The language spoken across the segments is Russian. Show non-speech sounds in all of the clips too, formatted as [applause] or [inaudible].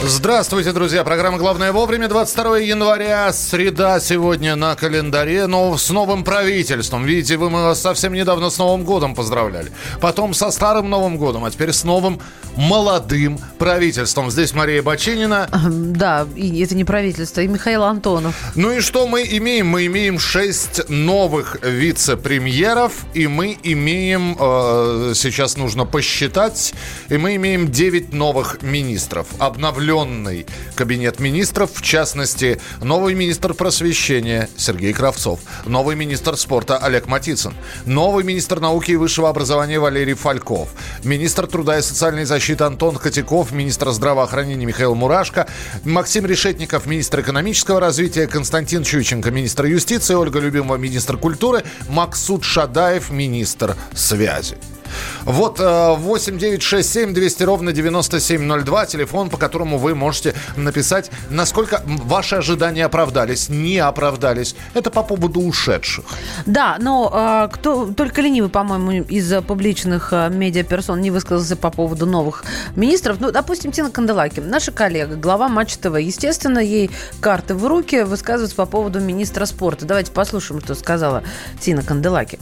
Здравствуйте, друзья. Программа «Главное вовремя». 22 января, среда сегодня на календаре. Но с новым правительством. Видите, вы мы вас совсем недавно с Новым годом поздравляли. Потом со старым Новым годом, а теперь с новым молодым правительством. Здесь Мария Бачинина. Да, и это не правительство, и Михаил Антонов. Ну и что мы имеем? Мы имеем шесть новых вице-премьеров, и мы имеем, э, сейчас нужно посчитать, и мы имеем 9 новых министров. Обновленных обновленный кабинет министров, в частности, новый министр просвещения Сергей Кравцов, новый министр спорта Олег Матицын, новый министр науки и высшего образования Валерий Фальков, министр труда и социальной защиты Антон Котяков, министр здравоохранения Михаил Мурашко, Максим Решетников, министр экономического развития, Константин Чученко, министр юстиции, Ольга Любимова, министр культуры, Максут Шадаев, министр связи. Вот 8 9 6 7 200 ровно 9702, телефон, по которому вы можете написать, насколько ваши ожидания оправдались, не оправдались. Это по поводу ушедших. Да, но э, кто только ленивый, по-моему, из публичных э, медиаперсон не высказался по поводу новых министров. Ну, допустим, Тина Канделаки, наша коллега, глава Матч ТВ. Естественно, ей карты в руки высказываются по поводу министра спорта. Давайте послушаем, что сказала Тина Канделаки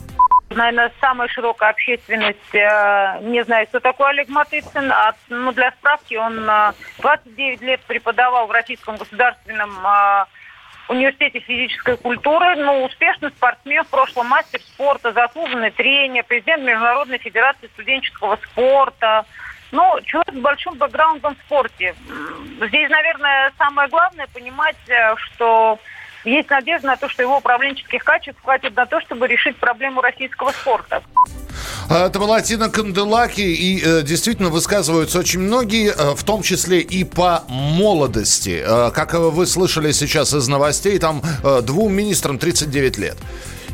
наверное, самая широкая общественность э, не знает, кто такой Олег Матыцын. А, ну, для справки, он э, 29 лет преподавал в Российском государственном э, университете физической культуры. Ну, успешный спортсмен, в прошлом мастер спорта, заслуженный тренер, президент Международной федерации студенческого спорта. Ну, человек с большим бэкграундом в спорте. Здесь, наверное, самое главное понимать, э, что есть надежда на то, что его управленческих качеств хватит на то, чтобы решить проблему российского спорта. А, это была Тина Канделаки, и э, действительно высказываются очень многие, э, в том числе и по молодости. Э, как вы слышали сейчас из новостей, там э, двум министрам 39 лет.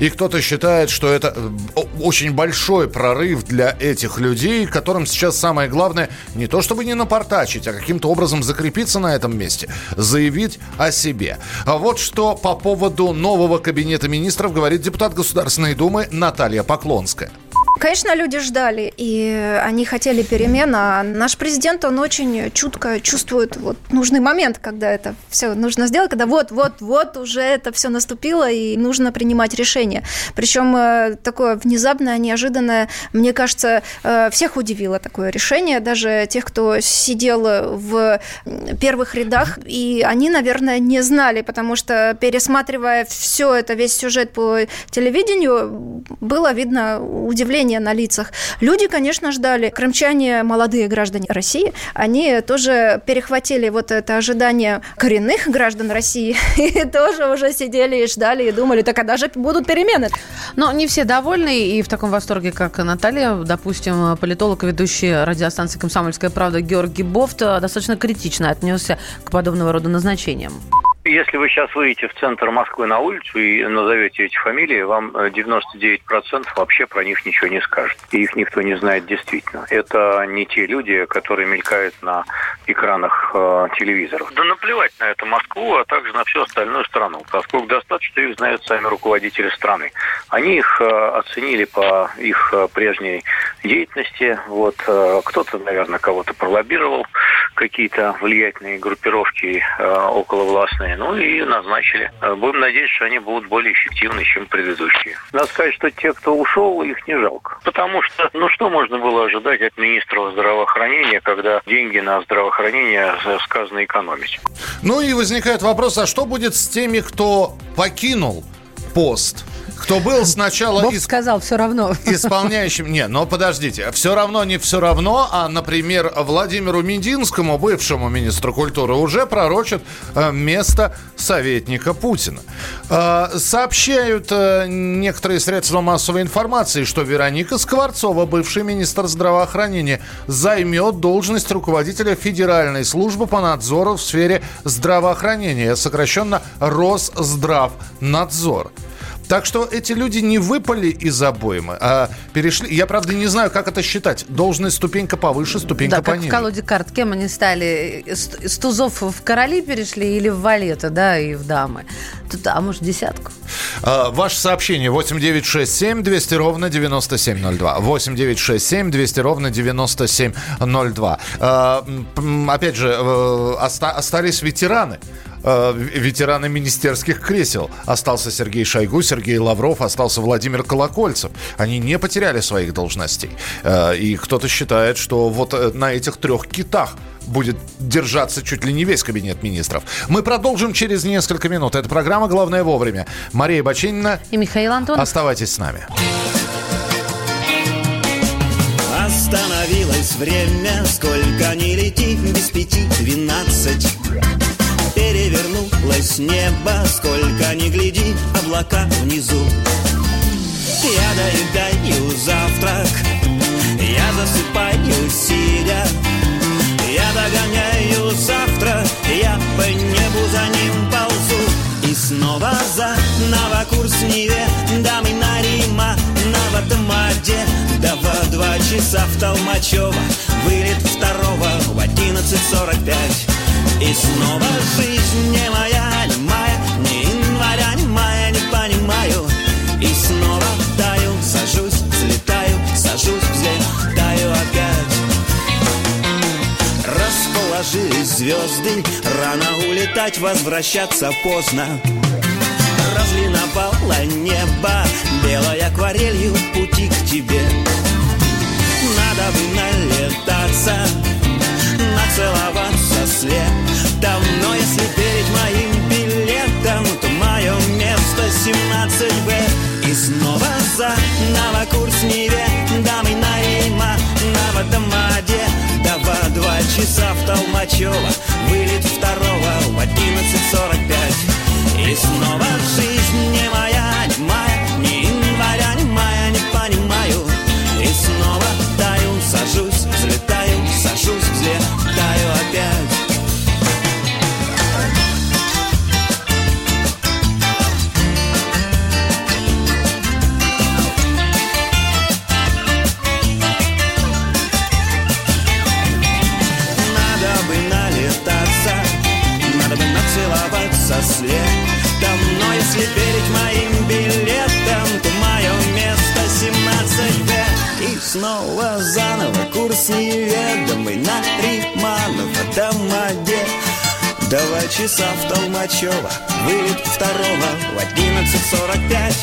И кто-то считает, что это э, очень большой прорыв для этих людей, которым сейчас самое главное не то чтобы не напортачить, а каким-то образом закрепиться на этом месте, заявить о себе. А вот что по поводу нового кабинета министров говорит депутат Государственной Думы Наталья Поклонская. Конечно, люди ждали, и они хотели перемен, а наш президент, он очень чутко чувствует вот нужный момент, когда это все нужно сделать, когда вот-вот-вот уже это все наступило, и нужно принимать решение. Причем э, такое внезапное, неожиданное, мне кажется, э, всех удивило такое решение, даже тех, кто сидел в первых рядах, и они, наверное, не знали, потому что пересматривая все это, весь сюжет по телевидению, было видно удивление на лицах. Люди, конечно, ждали. Крымчане, молодые граждане России, они тоже перехватили вот это ожидание коренных граждан России [laughs] и тоже уже сидели и ждали и думали, так когда же будут перемены? Но не все довольны и в таком восторге, как Наталья. Допустим, политолог, ведущий радиостанции «Комсомольская правда» Георгий Бофт достаточно критично отнесся к подобного рода назначениям. Если вы сейчас выйдете в центр Москвы на улицу и назовете эти фамилии, вам 99% э, вообще про них ничего не скажет. И их никто не знает действительно. Это не те люди, которые мелькают на экранах э, телевизоров. Да наплевать на это Москву, а также на всю остальную страну, поскольку достаточно их знают сами руководители страны. Они их э, оценили по их э, прежней деятельности. Вот э, кто-то, наверное, кого-то пролоббировал, какие-то влиятельные группировки э, околовластные разные. Ну и назначили. Э, будем надеяться, что они будут более эффективны, чем предыдущие. Надо сказать, что те, кто ушел, их не жалко. Потому что, ну что можно было ожидать от министра здравоохранения, когда деньги на здравоохранение сказано экономить? Ну и возникает вопрос, а что будет с теми, кто покинул пост? Кто был сначала... Бог сказал, все равно. Исполняющим... Не, но подождите. Все равно не все равно, а, например, Владимиру Мединскому, бывшему министру культуры, уже пророчат э, место советника Путина. Э, сообщают э, некоторые средства массовой информации, что Вероника Скворцова, бывший министр здравоохранения, займет должность руководителя Федеральной службы по надзору в сфере здравоохранения, сокращенно Росздравнадзор. Так что эти люди не выпали из обоймы, а перешли. Я, правда, не знаю, как это считать. Должность ступенька повыше, ступенька да, пониже. как в колоде карт. Кем они стали? С тузов в короли перешли или в валеты, да, и в дамы? Тут, а может, десятку? Э, ваше сообщение 8967 200 ровно 9702. 8967 200 ровно 9702. Э, опять же, э, остались ветераны э, ветераны министерских кресел. Остался Сергей Шойгу, Сергей Лавров, остался Владимир Колокольцев. Они не потеряли своих должностей. Э, и кто-то считает, что вот э, на этих трех китах будет держаться чуть ли не весь кабинет министров. Мы продолжим через несколько минут. Это программа «Главное вовремя». Мария Бачинина и Михаил Антонов. Оставайтесь с нами. Остановилось время, сколько не лети, без пяти двенадцать перевернулось небо Сколько ни гляди, облака внизу. Я доедаю завтрак Я засыпаю сидя Я догоняю завтра Я по небу за ним ползу. И снова за новокурс Неве Дамы Нарима на Ватамаде Да во два часа в Толмачево Вылет второго в одиннадцать сорок пять и снова жизнь не моя, не моя, не января, не мая, не понимаю. И снова таю, сажусь, взлетаю, сажусь, взлетаю опять. Расположились звезды, рано улетать, возвращаться поздно. Разлиновало небо, белой акварелью пути к тебе. Надо бы налетаться, нацеловаться след давно, если перед моим билетом То мое место 17Б И снова за новокурс Неве Дамы Наима на Водомаде Дава два часа в Толмачево Толмачево Вылет второго в 11.45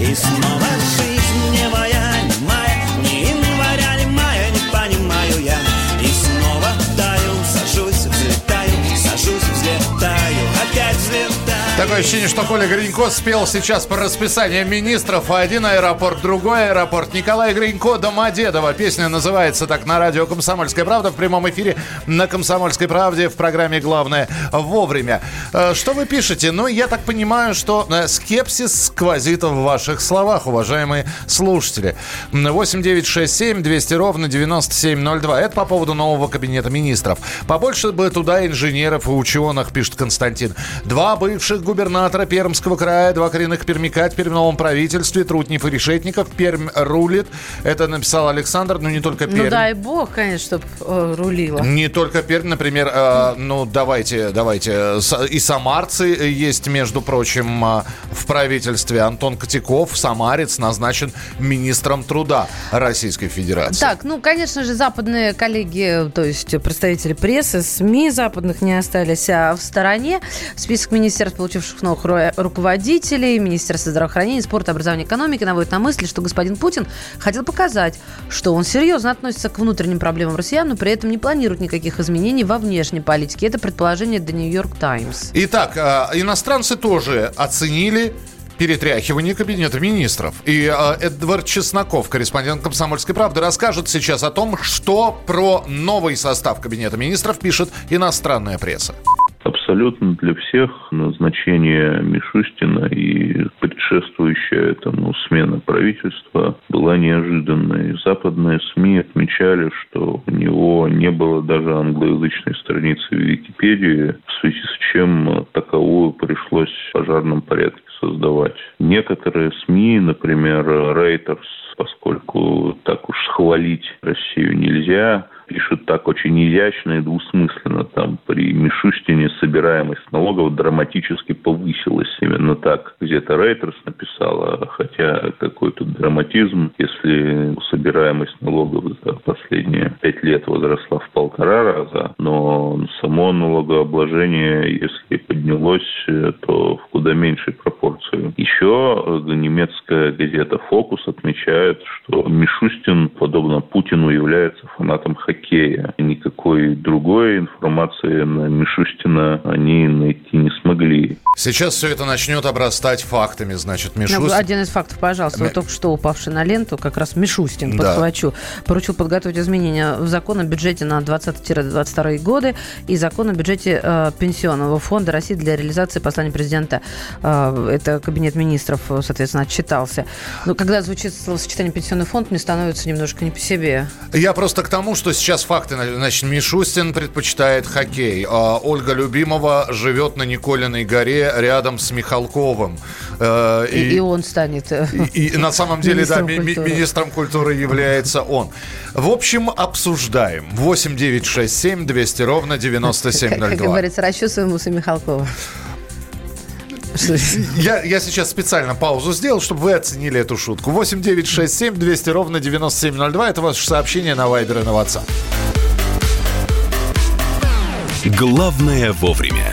И снова жизнь не моя, не моя Ни января, ни мая, не понимаю я И снова таю, сажусь, взлетаю Сажусь, взлетаю, опять взлетаю Такое ощущение, что Коля Гринько спел сейчас по расписанию министров. Один аэропорт, другой аэропорт. Николай Гринько, Домодедово. Песня называется так на радио «Комсомольская правда» в прямом эфире на «Комсомольской правде» в программе «Главное вовремя». Э, что вы пишете? Ну, я так понимаю, что э, скепсис сквозит в ваших словах, уважаемые слушатели. 8967 200 ровно 9702. Это по поводу нового кабинета министров. Побольше бы туда инженеров и ученых, пишет Константин. Два бывших губернатора Пермского края, два коренных пермяка теперь в новом правительстве, Трутнев и Решетников. Пермь рулит. Это написал Александр, но не только ну, Пермь. Ну дай бог, конечно, чтобы э, рулила. Не только Пермь, например, э, ну давайте, давайте. И самарцы есть, между прочим, э, в правительстве. Антон Котяков, самарец, назначен министром труда Российской Федерации. Так, ну, конечно же, западные коллеги, то есть представители прессы, СМИ западных не остались а в стороне. Список министерств, получивших новых руководителей, Министерство здравоохранения, спорта, образования, экономики наводит на мысли, что господин Путин хотел показать, что он серьезно относится к внутренним проблемам россиян, но при этом не планирует никаких изменений во внешней политике. Это предположение New York Times. Итак, а, иностранцы тоже оценили перетряхивание кабинета министров. И э, Эдвард Чесноков, корреспондент «Комсомольской правды», расскажет сейчас о том, что про новый состав кабинета министров пишет иностранная пресса абсолютно для всех назначение Мишустина и предшествующая этому смена правительства была неожиданной. Западные СМИ отмечали, что у него не было даже англоязычной страницы в Википедии, в связи с чем таковую пришлось в пожарном порядке создавать. Некоторые СМИ, например, Reuters, поскольку так уж схвалить Россию нельзя, пишут так очень изящно и двусмысленно. Там при Мишустине собираемость налогов драматически повысилась. Именно так где-то Рейтерс написала, хотя какой тут драматизм, если собираемость налогов за последние пять лет возросла в полтора раза, но само налогообложение, если поднялось, то в куда меньшей пропорции. Еще немецкая газета «Фокус» отмечает, что Мишустин, подобно Путину, является фанатом хоккея. Никакой другой информации на Мишустина они найти не смогли. Сейчас все это начнет обрастать фактами, значит, Мишустин... Ну, один из фактов, пожалуйста. Вот только что упавший на ленту, как раз Мишустин, да. подхвачу, поручил подготовить изменения в закон о бюджете на 20-22 годы и закон о бюджете э, Пенсионного фонда России для реализации послания президента. Э, это кабинет министров, соответственно, отчитался. Но когда звучит словосочетание «пенсионный фонд», мне становится немножко не по себе. Я просто к тому, что сейчас факты. Значит, Мишустин предпочитает хоккей. А Ольга Любимова живет на Николиной горе рядом с Михалковым. Э, и, и он станет э, и, и на самом деле, да, ми- культуры. министром культуры является он. В общем, обсуждаем. 8 9 6 7 200 ровно 9702. Как, как говорится, расчесываем усы Михалкова. Я, я сейчас специально паузу сделал, чтобы вы оценили эту шутку. 8 9 6 7 200 ровно 9702. Это ваше сообщение на Вайбер и на WhatsApp. Главное вовремя.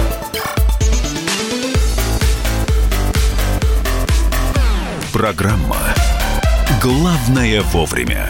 Программа «Главное вовремя».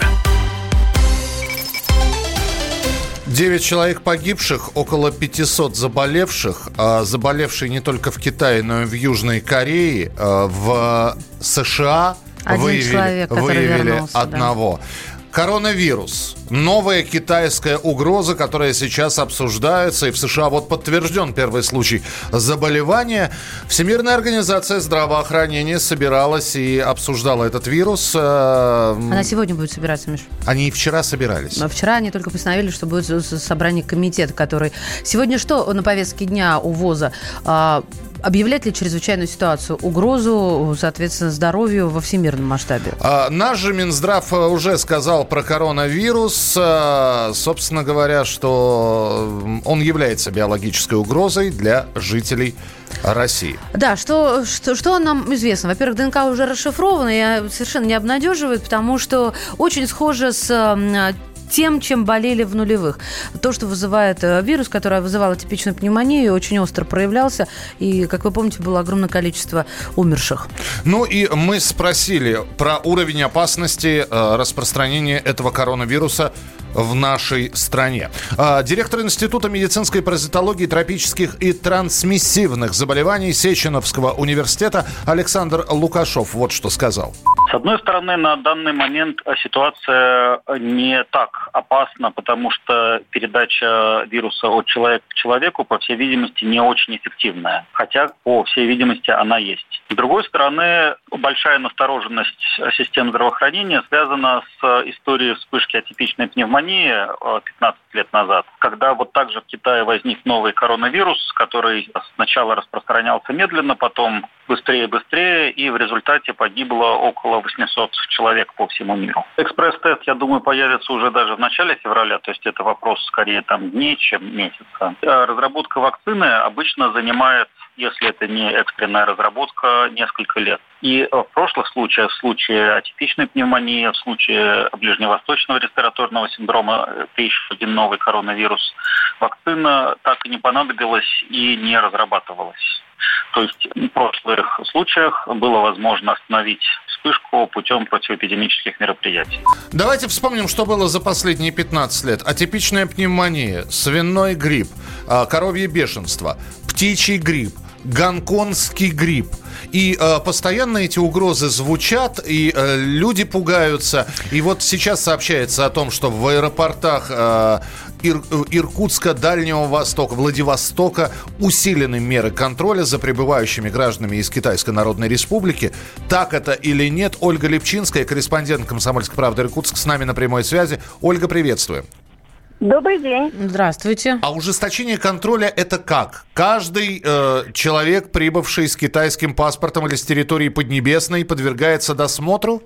Девять человек погибших, около 500 заболевших. А заболевшие не только в Китае, но и в Южной Корее. А в США Один выявили, человек, выявили вернулся, одного. Да. Коронавирус. Новая китайская угроза, которая сейчас обсуждается. И в США вот подтвержден первый случай заболевания. Всемирная организация здравоохранения собиралась и обсуждала этот вирус. Э, Она сегодня будет собираться, Миш. Они и вчера собирались. Но вчера они только постановили, что будет собрание комитета, который... Сегодня что на повестке дня у ВОЗа? Объявлять ли чрезвычайную ситуацию, угрозу, соответственно, здоровью во всемирном масштабе? А, наш же Минздрав э, уже сказал про коронавирус. А, собственно говоря, что он является биологической угрозой для жителей России. Да, что, что, что нам известно? Во-первых, ДНК уже расшифрована, и совершенно не обнадеживает, потому что очень схоже с тем, чем болели в нулевых. То, что вызывает э, вирус, который вызывал типичную пневмонию, очень остро проявлялся. И, как вы помните, было огромное количество умерших. Ну и мы спросили про уровень опасности э, распространения этого коронавируса в нашей стране. А, директор Института медицинской паразитологии, тропических и трансмиссивных заболеваний Сеченовского университета Александр Лукашов вот что сказал. С одной стороны, на данный момент ситуация не так опасна, потому что передача вируса от человека к человеку, по всей видимости, не очень эффективная. Хотя, по всей видимости, она есть. С другой стороны, большая настороженность систем здравоохранения связана с историей вспышки атипичной пневмонии 15 э, лет назад, когда вот также в Китае возник новый коронавирус, который сначала распространялся медленно, потом быстрее-быстрее, и в результате погибло около 800 человек по всему миру. Экспресс-тест, я думаю, появится уже даже в начале февраля, то есть это вопрос скорее там дней, чем месяца. Э, разработка вакцины обычно занимает если это не экстренная разработка, несколько лет. И в прошлых случаях, в случае атипичной пневмонии, в случае ближневосточного респираторного синдрома, это еще один новый коронавирус, вакцина так и не понадобилась и не разрабатывалась. То есть в прошлых случаях было возможно остановить вспышку путем противоэпидемических мероприятий. Давайте вспомним, что было за последние 15 лет. Атипичная пневмония, свиной грипп, а, коровье бешенство, птичий грипп, гонконгский грипп. И э, постоянно эти угрозы звучат, и э, люди пугаются. И вот сейчас сообщается о том, что в аэропортах э, Ир, Иркутска, Дальнего Востока, Владивостока усилены меры контроля за прибывающими гражданами из Китайской Народной Республики. Так это или нет? Ольга Лепчинская, корреспондент «Комсомольской правды» Иркутск, с нами на прямой связи. Ольга, приветствую. Добрый день. Здравствуйте. А ужесточение контроля это как? Каждый э, человек, прибывший с китайским паспортом или с территории Поднебесной, подвергается досмотру?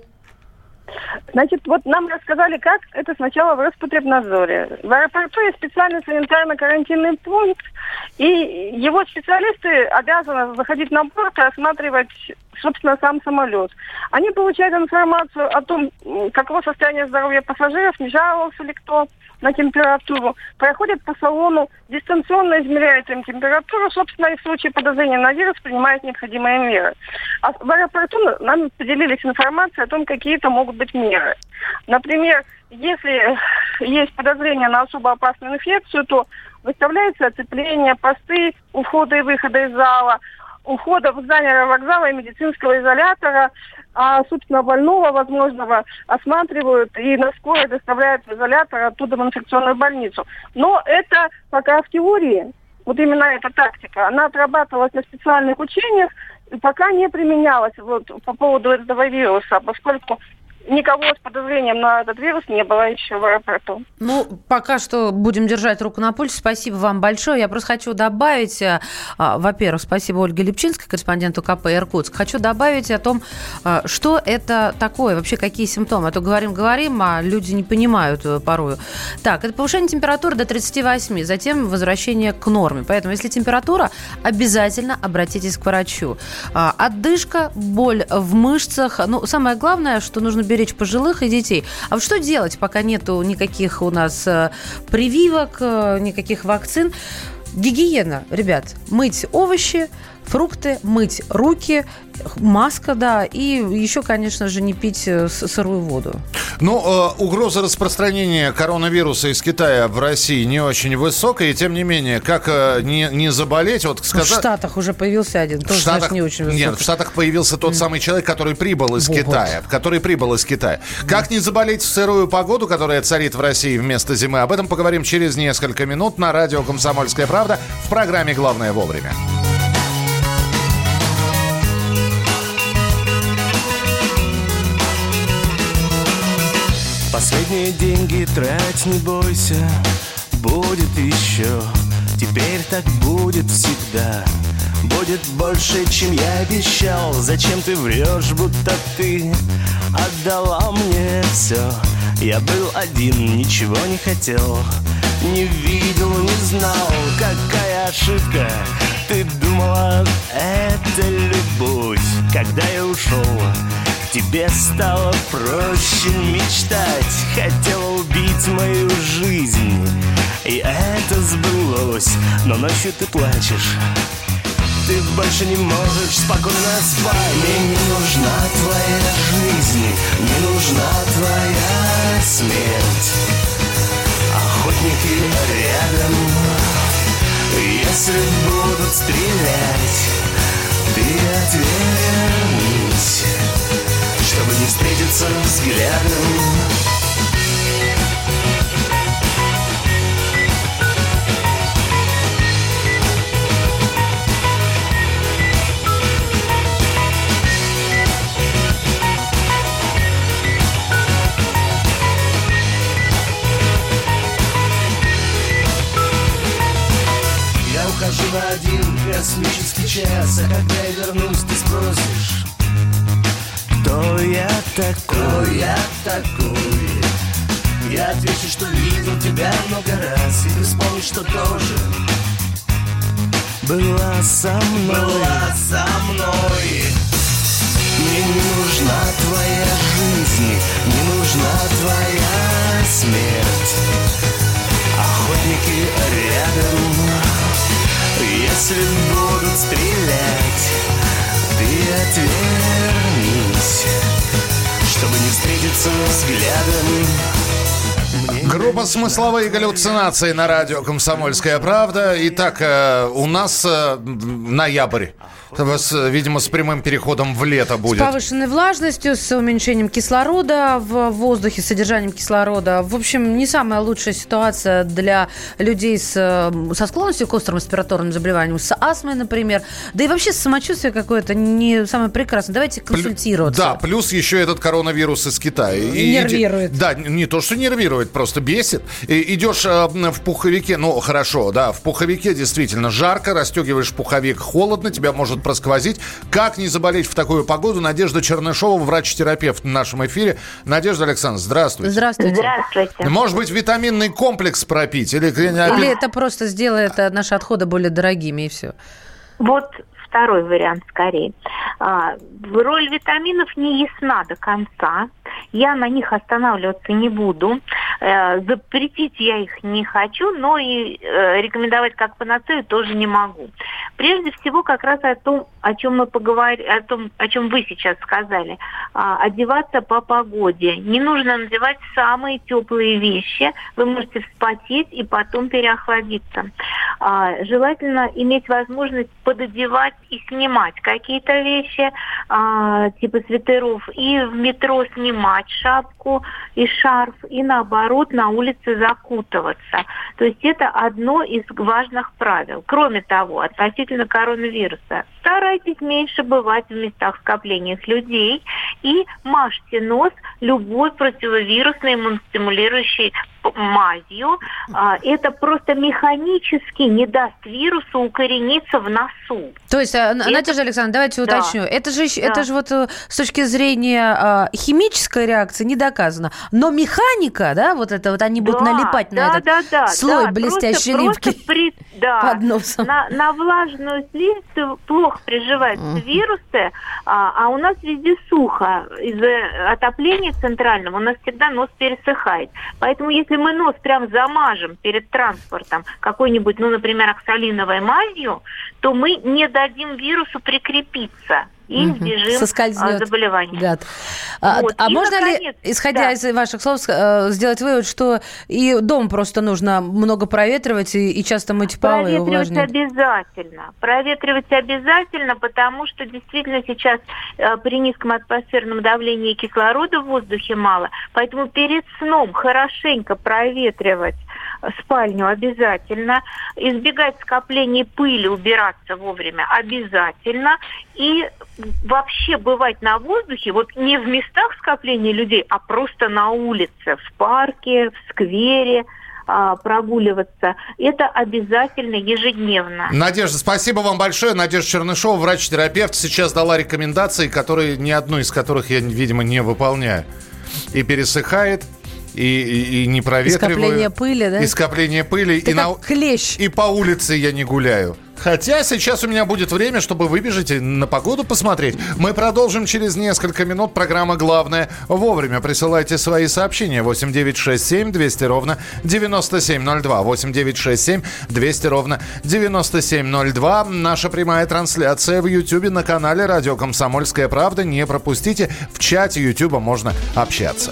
Значит, вот нам рассказали, как это сначала в Роспотребнадзоре. В аэропорту есть специальный санитарно-карантинный пункт, и его специалисты обязаны заходить на борт и осматривать, собственно, сам самолет. Они получают информацию о том, каково состояние здоровья пассажиров, не жаловался ли кто, на температуру, проходят по салону, дистанционно измеряют им температуру, собственно, и в случае подозрения на вирус принимают необходимые меры. А в аэропорту нам поделились информацией о том, какие это могут быть меры. Например, если есть подозрение на особо опасную инфекцию, то выставляется оцепление, посты входа и выхода из зала, у входа в здание вокзала и медицинского изолятора, а, собственно, больного возможного осматривают и на скорой доставляют в изолятор, оттуда в инфекционную больницу. Но это пока в теории, вот именно эта тактика, она отрабатывалась на специальных учениях, и пока не применялась вот, по поводу этого вируса, поскольку никого с подозрением на этот вирус не было еще в аэропорту. Ну, пока что будем держать руку на пульсе. Спасибо вам большое. Я просто хочу добавить, а, во-первых, спасибо Ольге Лепчинской, корреспонденту КП «Иркутск». Хочу добавить о том, а, что это такое, вообще какие симптомы. А то говорим-говорим, а люди не понимают э, порою. Так, это повышение температуры до 38, затем возвращение к норме. Поэтому, если температура, обязательно обратитесь к врачу. А, отдышка, боль в мышцах. Ну, самое главное, что нужно беречь беречь пожилых и детей. А вот что делать, пока нету никаких у нас э, прививок, э, никаких вакцин? Гигиена, ребят, мыть овощи, фрукты, мыть руки, маска, да, и еще, конечно же, не пить э, сырую воду. Ну, э, угроза распространения коронавируса из Китая в России не очень высокая, и тем не менее, как э, не, не заболеть, вот сказать... В Штатах уже появился один, тоже, Штатах, знаешь, не очень высокий. Нет, в Штатах появился тот самый человек, который прибыл из вот. Китая, который прибыл из Китая. Как не заболеть в сырую погоду, которая царит в России вместо зимы, об этом поговорим через несколько минут на радио «Комсомольская правда» в программе «Главное вовремя». Последние деньги трать не бойся, будет еще. Теперь так будет всегда. Будет больше, чем я обещал. Зачем ты врешь, будто ты отдала мне все? Я был один, ничего не хотел, не видел, не знал, какая ошибка. Ты думала, это любовь, когда я ушел Тебе стало проще мечтать. Хотела убить мою жизнь И это сбылось. Но ночью ты плачешь. Ты больше не можешь спокойно спать. Мне не нужна твоя жизнь Не нужна твоя смерть. Охотники рядом. Если будут стрелять Ты отвернись встретиться взглядом Я ухожу один космический час А когда я вернусь, ты спросишь такой? Я такой? Я отвечу, что видел тебя много раз И ты вспомнишь, что тоже Была со мной Была со мной Мне не нужна твоя жизнь Не нужна твоя смерть Охотники рядом если будут стрелять, ты отвернись, чтобы не встретиться взглядом. Группа «Смысловые галлюцинации» на радио «Комсомольская правда». Итак, э, у нас э, ноябрь. С, видимо, с прямым переходом в лето будет. С повышенной влажностью, с уменьшением кислорода в воздухе, с содержанием кислорода. В общем, не самая лучшая ситуация для людей с, э, со склонностью к острым респираторным заболеваниям, с астмой, например. Да и вообще самочувствие какое-то не самое прекрасное. Давайте консультироваться. Да, плюс еще этот коронавирус из Китая. И- Нервирует. Да, не то, что нервирует, просто бесит. И идешь э, в пуховике, ну, хорошо, да, в пуховике действительно жарко, расстегиваешь пуховик, холодно, тебя может просквозить. Как не заболеть в такую погоду? Надежда Чернышова, врач-терапевт в нашем эфире. Надежда Александровна, здравствуйте. Здравствуйте. Здравствуйте. Может быть, витаминный комплекс пропить? Или, Или это просто сделает э, наши отходы более дорогими, и все. Вот второй вариант скорее. А, роль витаминов не ясна до конца. Я на них останавливаться не буду. Э, запретить я их не хочу, но и э, рекомендовать как панацею тоже не могу. Прежде всего, как раз о том, о чем мы поговорили, о том, о чем вы сейчас сказали. А, одеваться по погоде. Не нужно надевать самые теплые вещи. Вы можете вспотеть и потом переохладиться. А, желательно иметь возможность пододевать и снимать какие-то вещи, а, типа свитеров, и в метро снимать шапку и шарф, и наоборот на улице закутываться. То есть это одно из важных правил. Кроме того, относительно коронавируса, старайтесь меньше бывать в местах скопления людей и мажьте нос любой противовирусной иммуностимулирующей мазью. А, Это просто механически не даст вирусу укорениться в носу. То есть, Н- Это- Надежда Александровна, давайте Да. уточню. Это же, Да. это же вот э, с точки зрения э, химической реакции не доказано. Но механика, да, вот это вот они будут Да, налипать да, на этот да, да, слой да, блестящей просто- липки просто при- да, [laughs] под носом. На, на влажную слизистую плохо приживаются Мгм. вирусы, а, а у нас везде сухо. Из-за отопления центрального у нас всегда нос пересыхает. Поэтому если мы нос прям замажем перед транспортом какой-нибудь, ну, например, оксалиновой мазью, то мы не дадим вирусу прикрепиться и Мгм. избежим Соскользнет. а, заболевания. Гад. А, Вот. а И, можно наконец, ли, исходя да. из ваших слов, э, сделать вывод, что и дом просто нужно много проветривать и, и часто мыть полы и Проветривать увлажнять? обязательно. Проветривать обязательно, потому что действительно сейчас э, при низком атмосферном давлении кислорода в воздухе мало. Поэтому перед сном хорошенько проветривать спальню обязательно. Избегать скопления пыли, убираться вовремя обязательно. И вообще бывать на воздухе, вот не в местах скопления людей, а просто на улице, в парке, в сквере, а, прогуливаться. Это обязательно ежедневно. Надежда, спасибо вам большое. Надежда Чернышова, врач-терапевт, сейчас дала рекомендации, которые ни одну из которых я, видимо, не выполняю. И пересыхает, и, и- и не проветриваю. скопление пыли, да? И скопление пыли. Ты и, как клещ. и по улице я не гуляю. Хотя сейчас у меня будет время, чтобы выбежать и на погоду посмотреть. Мы продолжим через несколько минут. Программа «Главное» вовремя. Присылайте свои сообщения. 8967 200 ровно 9702. 8967 200 ровно 9702. Наша прямая трансляция в Ютьюбе на канале «Радио Комсомольская правда». Не пропустите. В чате Ютуба можно общаться.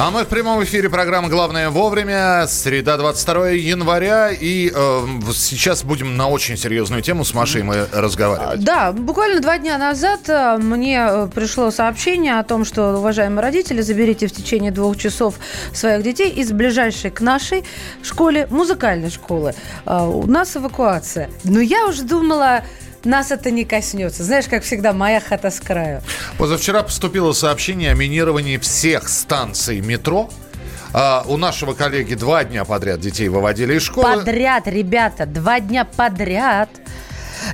А мы в прямом эфире программы «Главное вовремя». Среда, 22 января. И э, сейчас будем на очень серьезную тему с Машей мы разговаривать. Да, буквально два дня назад э, мне э, пришло сообщение о том, что, уважаемые родители, заберите в течение двух часов своих детей из ближайшей к нашей школе, музыкальной школы. Э, У нас эвакуация. Но я уже думала, нас это не коснется. Знаешь, как всегда, моя хата с краю. Позавчера поступило сообщение о минировании всех станций метро. А, у нашего коллеги два дня подряд детей выводили из школы. Подряд, ребята, два дня подряд.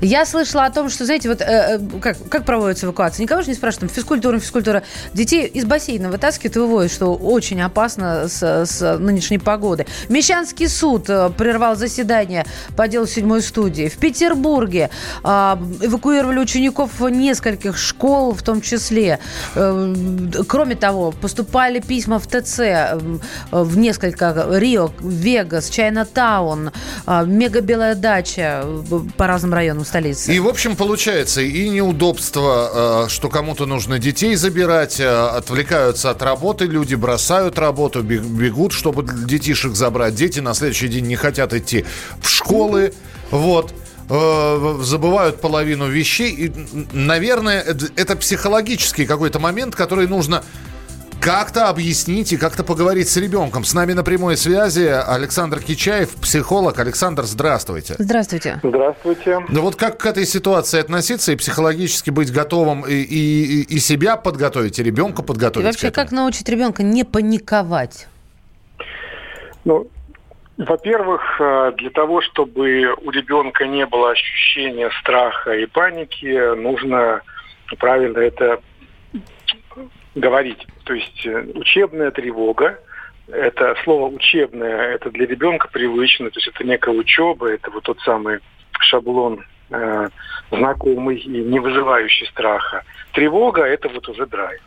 Я слышала о том, что, знаете, вот э, э, как, как проводится эвакуация? Никого же не спрашивают, там, физкультура, физкультура. Детей из бассейна вытаскивают и выводят, что очень опасно с, с нынешней погоды. Мещанский суд э, прервал заседание по делу седьмой студии. В Петербурге э, эвакуировали учеников нескольких школ, в том числе. Э, кроме того, поступали письма в ТЦ э, в несколько Рио, Вегас, Чайна-таун, э, Мега Белая дача э, по разным районам столицы. И, в общем, получается и неудобство, э, что кому-то нужно детей забирать, э, отвлекаются от работы, люди бросают работу, бег- бегут, чтобы детишек забрать. Дети на следующий день не хотят идти в школы. Вот. Э, Забывают половину вещей. И, наверное, это психологический какой-то момент, который нужно как-то объяснить и как-то поговорить с ребенком. С нами на прямой связи Александр Кичаев, психолог. Александр, здравствуйте. Здравствуйте. Здравствуйте. Ну вот как к этой ситуации относиться и психологически быть готовым и, и, и себя подготовить, и ребенка И подготовить? вообще, к этому? как научить ребенка не паниковать? Ну, во-первых, э, для того, чтобы у ребенка не было ощущения страха и паники, нужно правильно это говорить. То есть э, учебная тревога, это слово учебное, это для ребенка привычно, то есть это некая учеба, это вот тот самый шаблон э, знакомый и не вызывающий страха. Тревога это вот уже драйв.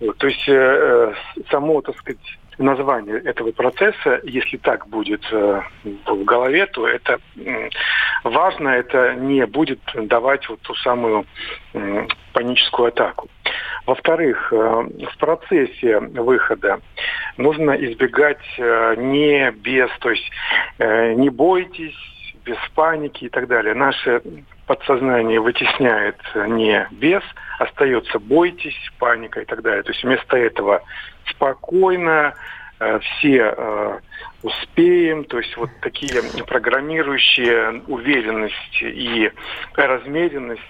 Вот, то есть э, э, само, так сказать, название этого процесса, если так будет э, в голове, то это м, важно, это не будет давать вот ту самую м, паническую атаку. Во-вторых, э, в процессе выхода нужно избегать э, не без, то есть э, не бойтесь, без паники и так далее. Наше подсознание вытесняет не без, остается бойтесь, паника и так далее. То есть вместо этого спокойно, все успеем, то есть вот такие программирующие уверенность и размеренность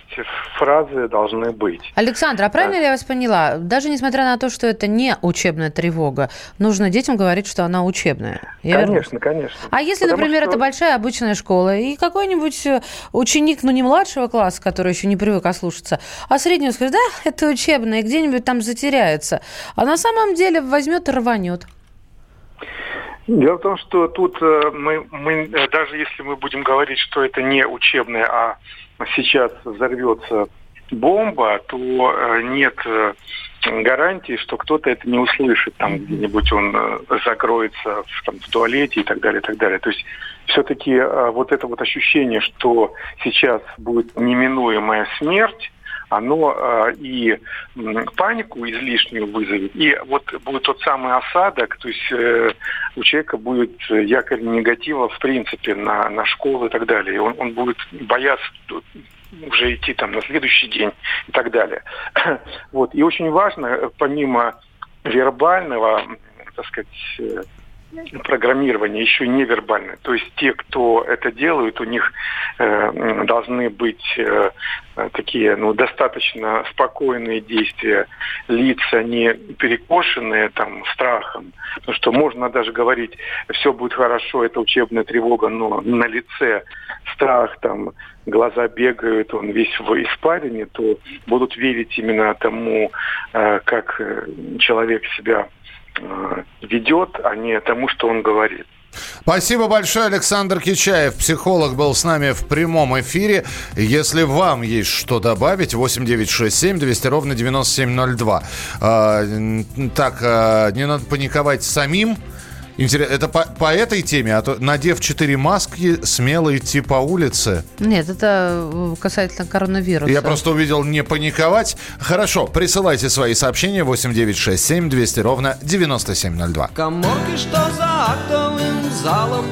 фразы должны быть. Александр, а правильно ли я вас поняла? Даже несмотря на то, что это не учебная тревога, нужно детям говорить, что она учебная. Я вернусь. конечно, конечно. А если, Потому например, что- это большая обычная школа, и какой-нибудь э, ученик, ну не младшего класса, который еще не привык ослушаться, а среднего скажет, да, это учебное, и где-нибудь там затеряется. А на самом деле возьмет и рванет. Дело в том, что тут э, мы, мы, э, даже если мы будем говорить, что это не учебное, а сейчас взорвется бомба, то э, нет гарантии, что кто-то это не услышит, там где-нибудь он закроется в, там, в туалете и так далее, и так далее. То есть все-таки вот это вот ощущение, что сейчас будет неминуемая смерть, оно э, и панику излишнюю вызовет, и вот будет тот самый осадок, то есть э, у человека будет э, якорь негатива в принципе на, на школу и так далее. И он, он будет бояться уже идти там на следующий день и так далее. [clears throat] Вот. И очень важно, помимо вербального, так сказать, программирования, еще невербальное. То есть те, кто это делают, у них э, должны быть э, э, такие ну, достаточно спокойные действия, лица не перекошенные там страхом. Потому что можно даже говорить, все будет хорошо, это учебная тревога, но на лице страх, там, глаза бегают, он весь в испарине, то будут верить именно тому, э, как э, человек себя ведет, а не тому, что он говорит. Спасибо большое, Александр Кичаев, психолог, был с нами в прямом эфире. Если вам есть что добавить, 8967 200 ровно 9702. А, н- так, а, не надо паниковать самим. Интересно, это по, по этой теме, а то, надев четыре маски, смело идти по улице. Нет, это э, касательно коронавируса. Я просто увидел не паниковать. Хорошо, присылайте свои сообщения 8967 200 ровно 9702. Коморки, что за актовым залом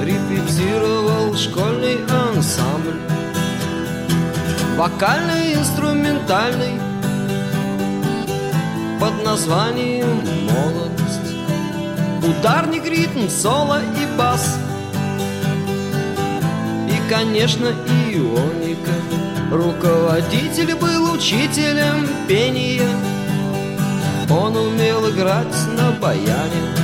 Репетировал школьный ансамбль Вокальный, инструментальный Под названием «Молодость» Ударник, ритм, соло и бас. И, конечно, ионика. Руководитель был учителем пения. Он умел играть на баяне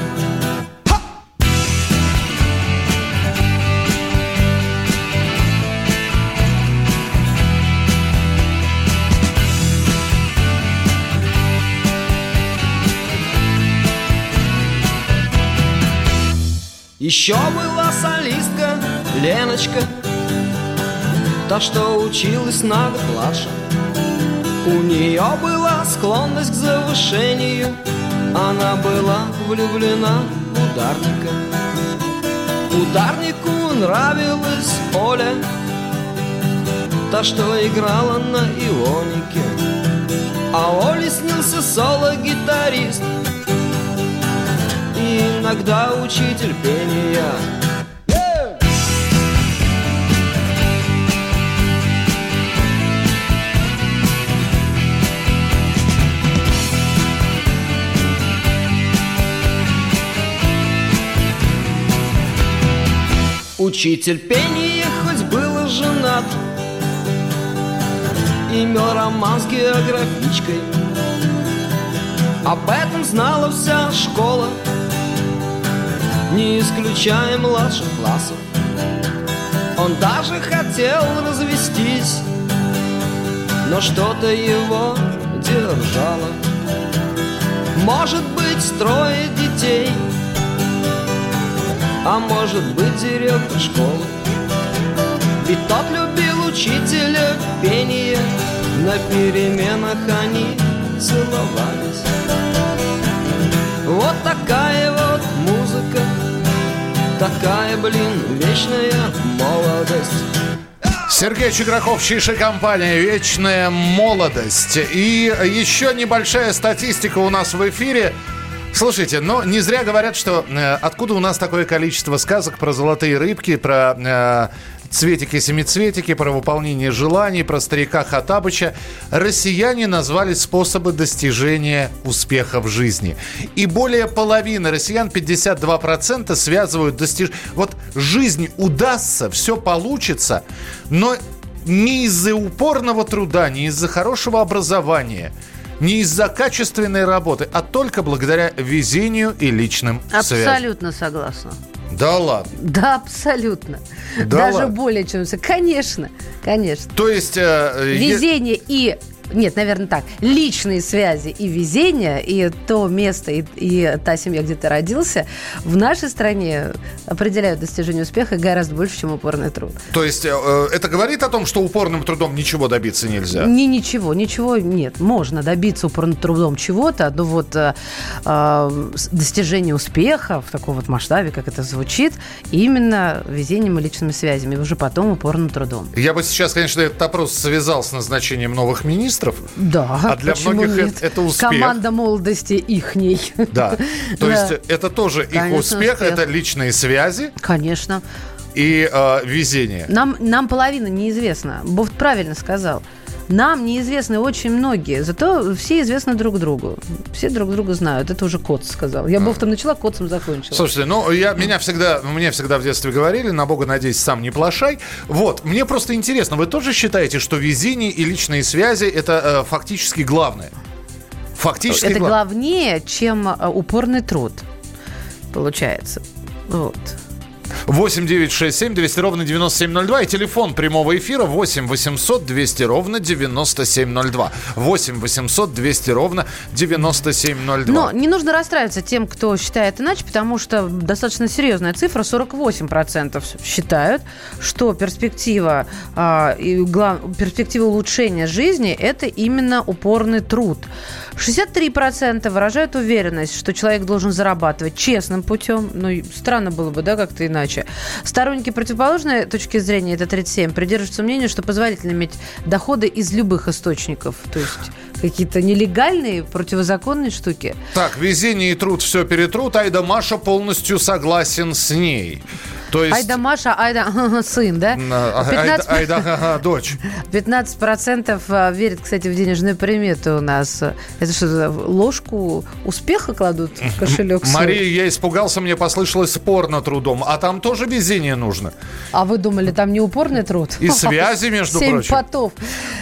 Еще была солистка Леночка Та, что училась на год младше У нее была склонность к завышению Она была влюблена в ударника. Ударнику нравилась Оля Та, что играла на ионике. А Оле снился соло-гитарист иногда учитель пения. Учитель пения хоть был и женат Имел роман с географичкой. Об этом знала вся школа Не исключая младших классов. Он даже хотел развестись Но что-то его держало. Может быть, трое детей – а может быть директор школы. Ведь тот любил учителя пения На переменах они целовались. Вот такая Такая, блин, вечная молодость Сергей Чеграков, Чиша компания «Вечная молодость». И еще небольшая статистика у нас в эфире. Слушайте, но не зря говорят, что э, откуда у нас такое количество сказок про золотые рыбки, про э, цветики-семицветики, про выполнение желаний, про старика Хатабыча. Россияне назвали способы достижения успеха в жизни. И более половины россиян, 52%, связывают достижение... Вот жизнь удастся, все получится, но не из-за упорного труда, не из-за хорошего образования – не из-за качественной работы, а только благодаря везению и личным связям. Абсолютно согласна. Да ладно. Да, абсолютно. Да Даже ладно? более чем... Конечно, конечно. То есть... э, е- Везение и нет, наверное, так. Личные связи и везение, и то место, и, и та семья, где ты родился, в нашей стране определяют достижение успеха гораздо больше, чем упорный труд. То есть э, э, это говорит о том, что упорным трудом ничего добиться нельзя? Не ничего, ничего нет. Можно добиться упорным трудом чего-то, но вот э, э, достижение успеха в таком вот масштабе, как это звучит, именно везением и личными связями, и уже потом упорным трудом. Я бы сейчас, конечно, этот опрос связал с назначением новых министров. Да, А для многих нет? это- успех. Команда молодости ихней. Да. [laughs] То есть это тоже их успех. это личные связи Конечно. и э, везение. Нам, нам половина неизвестна. Бофт правильно сказал. Нам неизвестны очень многие, зато все известны друг другу. Все друг друга знают. Это уже Коц сказал. Я Бофтом начала, Коцем закончила. Слушайте, ну я меня всегда, мне всегда в детстве говорили, на бога надеюсь, сам не плашай. Вот, мне просто интересно, вы тоже считаете, что везение и личные связи это э, фактически главное? Фактически Это главное. главнее, чем э, упорный труд, получается. Вот. 8 9 6 7 200 ровно 9702. И телефон прямого эфира 8 800 200 ровно 9702. 8 800 200 ровно 9702. Но не нужно расстраиваться тем, кто считает иначе, потому что достаточно серьезная цифра. 48% считают, что перспектива, а, и глав- перспектива улучшения жизни – это именно упорный труд. 63% выражают уверенность, что человек должен зарабатывать честным путем. Ну, странно было бы, да, как-то иначе. Сторонники противоположной точки зрения, это 37, придерживаются мнения, что позволительно иметь доходы из любых источников. То есть какие-то нелегальные, противозаконные штуки. Так, везение и труд все перетрут. Айда Маша полностью согласен с ней. То есть... Айда Маша, Айда [laughs] сын, да? А, Айда, 15 Айда, дочь. [laughs] 15% а, верят, кстати, в денежную примету у нас. Это что, ложку успеха кладут в кошелек? свой? Мария, я испугался, мне послышалось спорно трудом. А там тоже везение нужно. А вы думали, там не упорный труд? И связи, между [laughs] прочим. потов.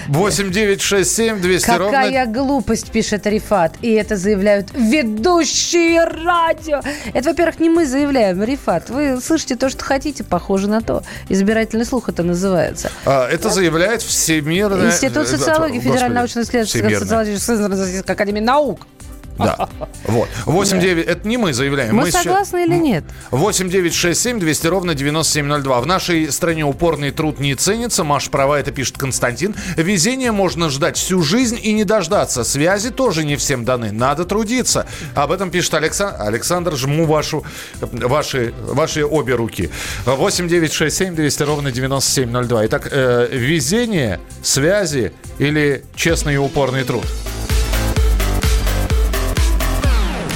8 9 6 7 200 Какая ровно... глупость, пишет Рифат. И это заявляют ведущие радио. Это, во-первых, не мы заявляем, Рифат. Вы слышите то, что хотите, похоже на то. Избирательный слух это называется. А, Это заявляет Всемирная... Институт социологии, Всемирная. социологическая Российской академии наук. Да. [laughs] Вот. 8 9 Это не мы заявляем. Мы сейчас- согласны или нет? 8 9 6 7 200 ровно 9702. В нашей стране упорный труд не ценится. Маш права, это пишет Константин. Везение можно ждать всю жизнь и не дождаться. Связи тоже не всем даны. Надо трудиться. Об этом пишет Алекса- Александр. Жму вашу, ваши, ваши обе руки. 8 9 6 7 200 ровно 9702. Итак, э, везение, связи или честный и упорный труд?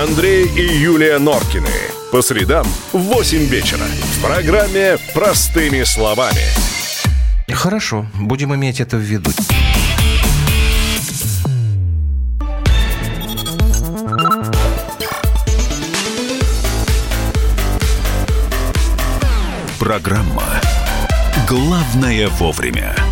Андрей и Юлия Норкины. По средам в 8 вечера. В программе «Простыми словами». Хорошо, будем иметь это в виду. Программа «Главное вовремя».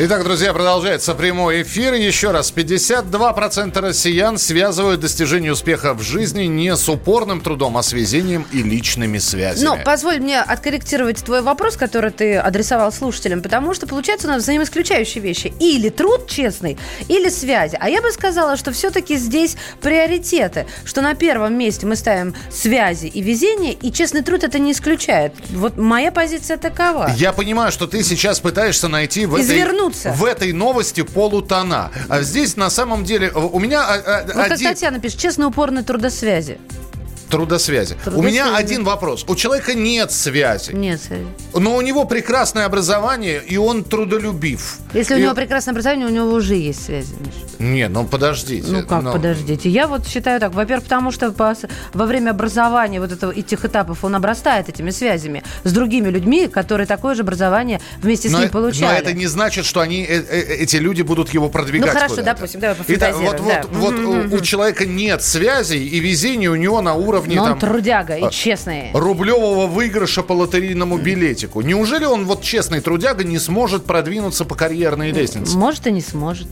Итак, друзья, продолжается прямой эфир. Еще раз, 52% россиян связывают достижение успеха в жизни не с упорным трудом, а с везением и личными связями. Но позволь мне откорректировать твой вопрос, который ты адресовал слушателям, потому что получается у нас взаимоисключающие вещи. Или труд честный, или связи. А я бы сказала, что все-таки здесь приоритеты, что на первом месте мы ставим связи и везение, и честный труд это не исключает. Вот моя позиция такова. Я понимаю, что ты сейчас пытаешься найти в этой, Извернуться. в этой новости полутона. А здесь на самом деле у меня а, Вот как один... Татьяна пишет, честно упорные трудосвязи. Трудосвязи. У Трудосвязи. меня один вопрос. У человека нет связи, Нет связи. но у него прекрасное образование, и он трудолюбив. Если у И- него прекрасное образование, у него уже есть связи. Не, ну подождите. Ну как, ну, подождите. Я вот считаю так. Во-первых, потому что по- во время образования вот этого, этих этапов он обрастает этими связями с другими людьми, которые такое же образование вместе с Но, ним э- получали. но это не значит, что они, э- э- эти люди будут его продвигать. Ну хорошо, допустим, давай Итак, пофантазируем. вот, да. вот, вот у- у человека нет связей, и везение у него на уровне Но он там, трудяга и а, честный. рублевого выигрыша по лотерейному билетику. Неужели он, вот честный трудяга, не сможет продвинуться по карьерной лестнице? Может и не сможет.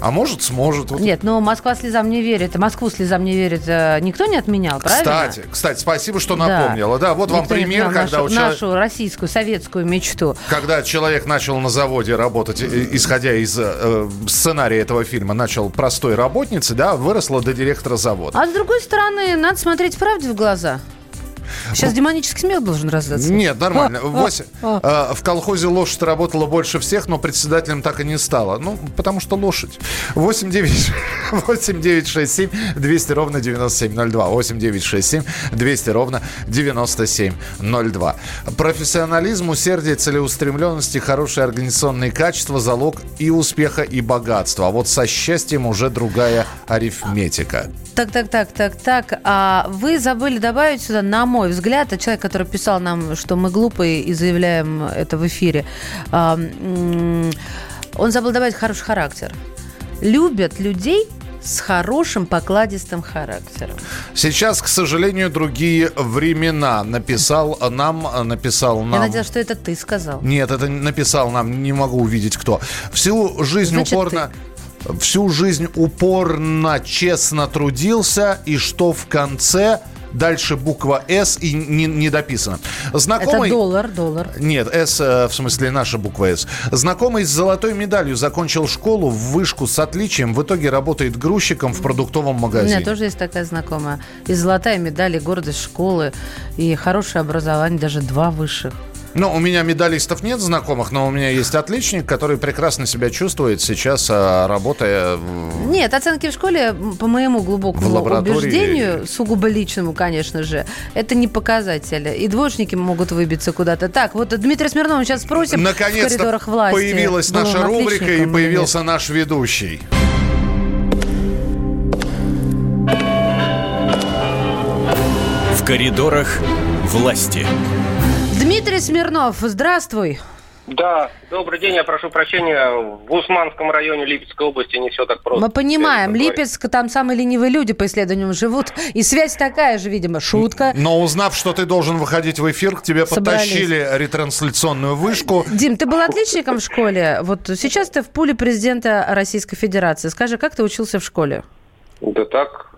А может, сможет. Вот. Нет, но Москва слезам не верит. Москву слезам не верит. э, Никто не отменял, правильно? Кстати, кстати, спасибо, что Да. напомнила. Да, вот вам Никто не пример, когда нашу, у человека... нашу российскую, советскую мечту. Когда человек начал на заводе работать, э, исходя из э, сценария этого фильма, начал простой работницей, да, выросла до директора завода. А с другой стороны, надо смотреть правде в глаза. Сейчас демонический смех должен раздаться. Нет, нормально. Восемь. Э, В колхозе лошадь работала больше всех, но председателем так и не стала. Ну, потому что лошадь. 8 9 8 9 6 7 200 ровно 9702. 8 9 6 7 200 ровно 9702. Профессионализм, усердие, целеустремленность и хорошие организационные качества – залог и успеха, и богатства. А вот со счастьем уже другая арифметика. Так, так, так, так, так. А вы забыли добавить сюда, на мой взгляд, а человек, который писал нам, что мы глупые и заявляем это в эфире, а, он забыл добавить хороший характер. Любят людей с хорошим покладистым характером. Сейчас, к сожалению, другие времена. Написал нам, написал нам... Я надеялась, что это ты сказал. Нет, это написал нам, не могу увидеть кто. Всю жизнь Значит, упорно... Всю жизнь упорно, честно трудился, и что в конце дальше буква «С» и не, не дописано. Знакомый... Это доллар, доллар. Нет, С, э, в смысле наша буква С. Знакомый с золотой медалью закончил школу в вышку с отличием. В итоге работает грузчиком в продуктовом У магазине. меня тоже есть такая знакомая. И золотая медаль, и гордость школы, и хорошее образование, даже два высших. Ну, у меня медалистов нет знакомых, но у меня есть отличник, который прекрасно себя чувствует сейчас, а, работая... в- Нет, оценки в школе, по моему В глубокому убеждению, сугубо личному, конечно же, это не показатель. И двоечники могут выбиться куда-то. Так, вот Дмитрий Смирнов сейчас спросим в Наконец-то коридорах власти. появилась был он наша рубрика и появился наш ведущий. В коридорах власти. Дмитрий Смирнов, здравствуй. Да, добрый день, я прошу прощения. В Усманском районе Липецкой области не все так просто. Мы понимаем, Липецк, там самые ленивые люди по исследованиям живут. И связь такая же, видимо, шутка. Но узнав, что ты должен выходить в эфир, к тебе Собрались. подтащили ретрансляционную вышку. Дим, ты был отличником в школе. Вот сейчас ты в пуле президента Российской Федерации. Скажи, как ты учился в школе? Да так.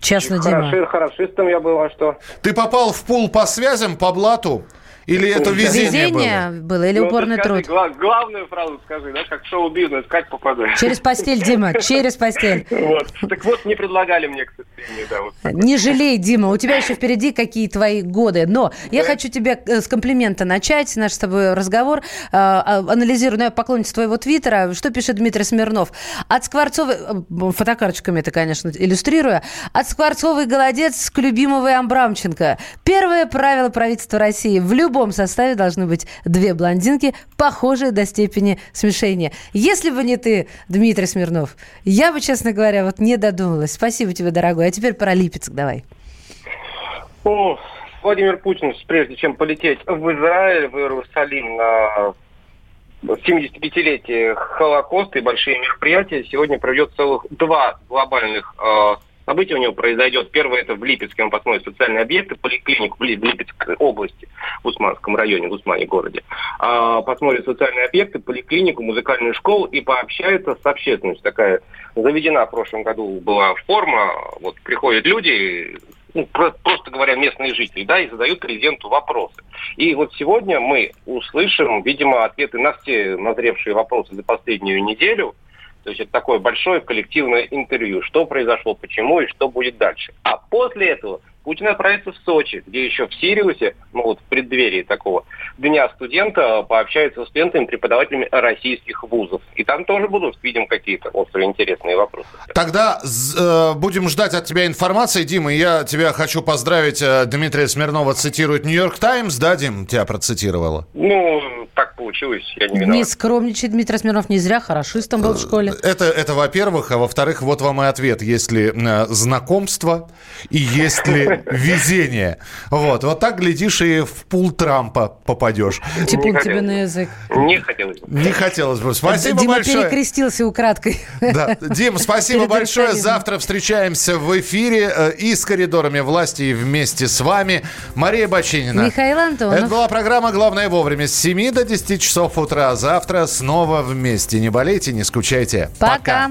Честно, Дима. Хороши- хорошистом я был, а что? Ты попал в пул по связям, по блату? Или это везение, было? было или Ну, упорный скажи, труд? гла- главную фразу скажи, да, как шоу-бизнес, как попадаю. Через постель, Дима, [laughs] через постель. Вот. Так вот, не предлагали мне, к сожалению, да. Вот. Не жалей, Дима, у тебя еще впереди какие твои годы. Но я хочу тебе э, с комплимента начать наш с тобой разговор. Э, а, Анализирую, ну, я поклонница твоего твиттера. Что пишет Дмитрий Смирнов? От Скворцовой... э, Фотокарточками это, конечно, иллюстрируя. От Скворцовой голодец к любимовой Амбрамченко. Первое правило правительства России. В любом составе должны быть две блондинки, похожие до степени смешения. Если бы не ты, Дмитрий Смирнов, я бы, честно говоря, вот не додумалась. Спасибо тебе, дорогой. А теперь про Липецк давай. О, Владимир Путин, прежде чем полететь в Израиль, в Иерусалим на 75-летие Холокоста и большие мероприятия, сегодня проведет целых два глобальных э, события у него произойдет. Первое это в Липецке, он посмотрит социальные объекты, поликлинику в Ли- в Липецкой области, в Усманском районе, в Усмане городе. А, посмотрит социальные объекты, поликлинику, музыкальную школу и пообщается с общественностью. Такая заведена в прошлом году была форма, вот приходят люди, ну, про- просто говоря, местные жители, да, и задают президенту вопросы. И вот сегодня мы услышим, видимо, ответы на все назревшие вопросы за последнюю неделю. То есть это такое большое коллективное интервью, что произошло, почему и что будет дальше. А после этого Путин отправится в Сочи, где еще в Сириусе, ну вот в преддверии такого Дня студента, пообщается с студентами, преподавателями российских вузов. И там тоже будут, видим, какие-то острые интересные вопросы. Тогда э, будем ждать от тебя информации, Дима. и Я тебя хочу поздравить. э, Дмитрия Смирнова цитирует Нью-Йорк Таймс, да, Дим, тебя процитировала? Ну, так получилось, я не виноват. Не скромничай, Дмитрий Смирнов не зря хорошистом был в школе. Это, это во-первых, а во-вторых, вот вам и ответ. Есть ли э, знакомство и есть ли везение. Вот, вот так, глядишь, и в пул Трампа попадешь. Типун тебе на язык. Не хотелось бы. Не хотелось бы. Спасибо Дима большое. перекрестился украдкой. Да. Дим, спасибо Перед большое. Завтра встречаемся в эфире э, и с коридорами власти, и вместе с вами. Мария Бочинина. Михаил Антонов. Это была программа «Главное вовремя» с 7 до 10 часов утра. Завтра снова вместе. Не болейте, не скучайте. Пока.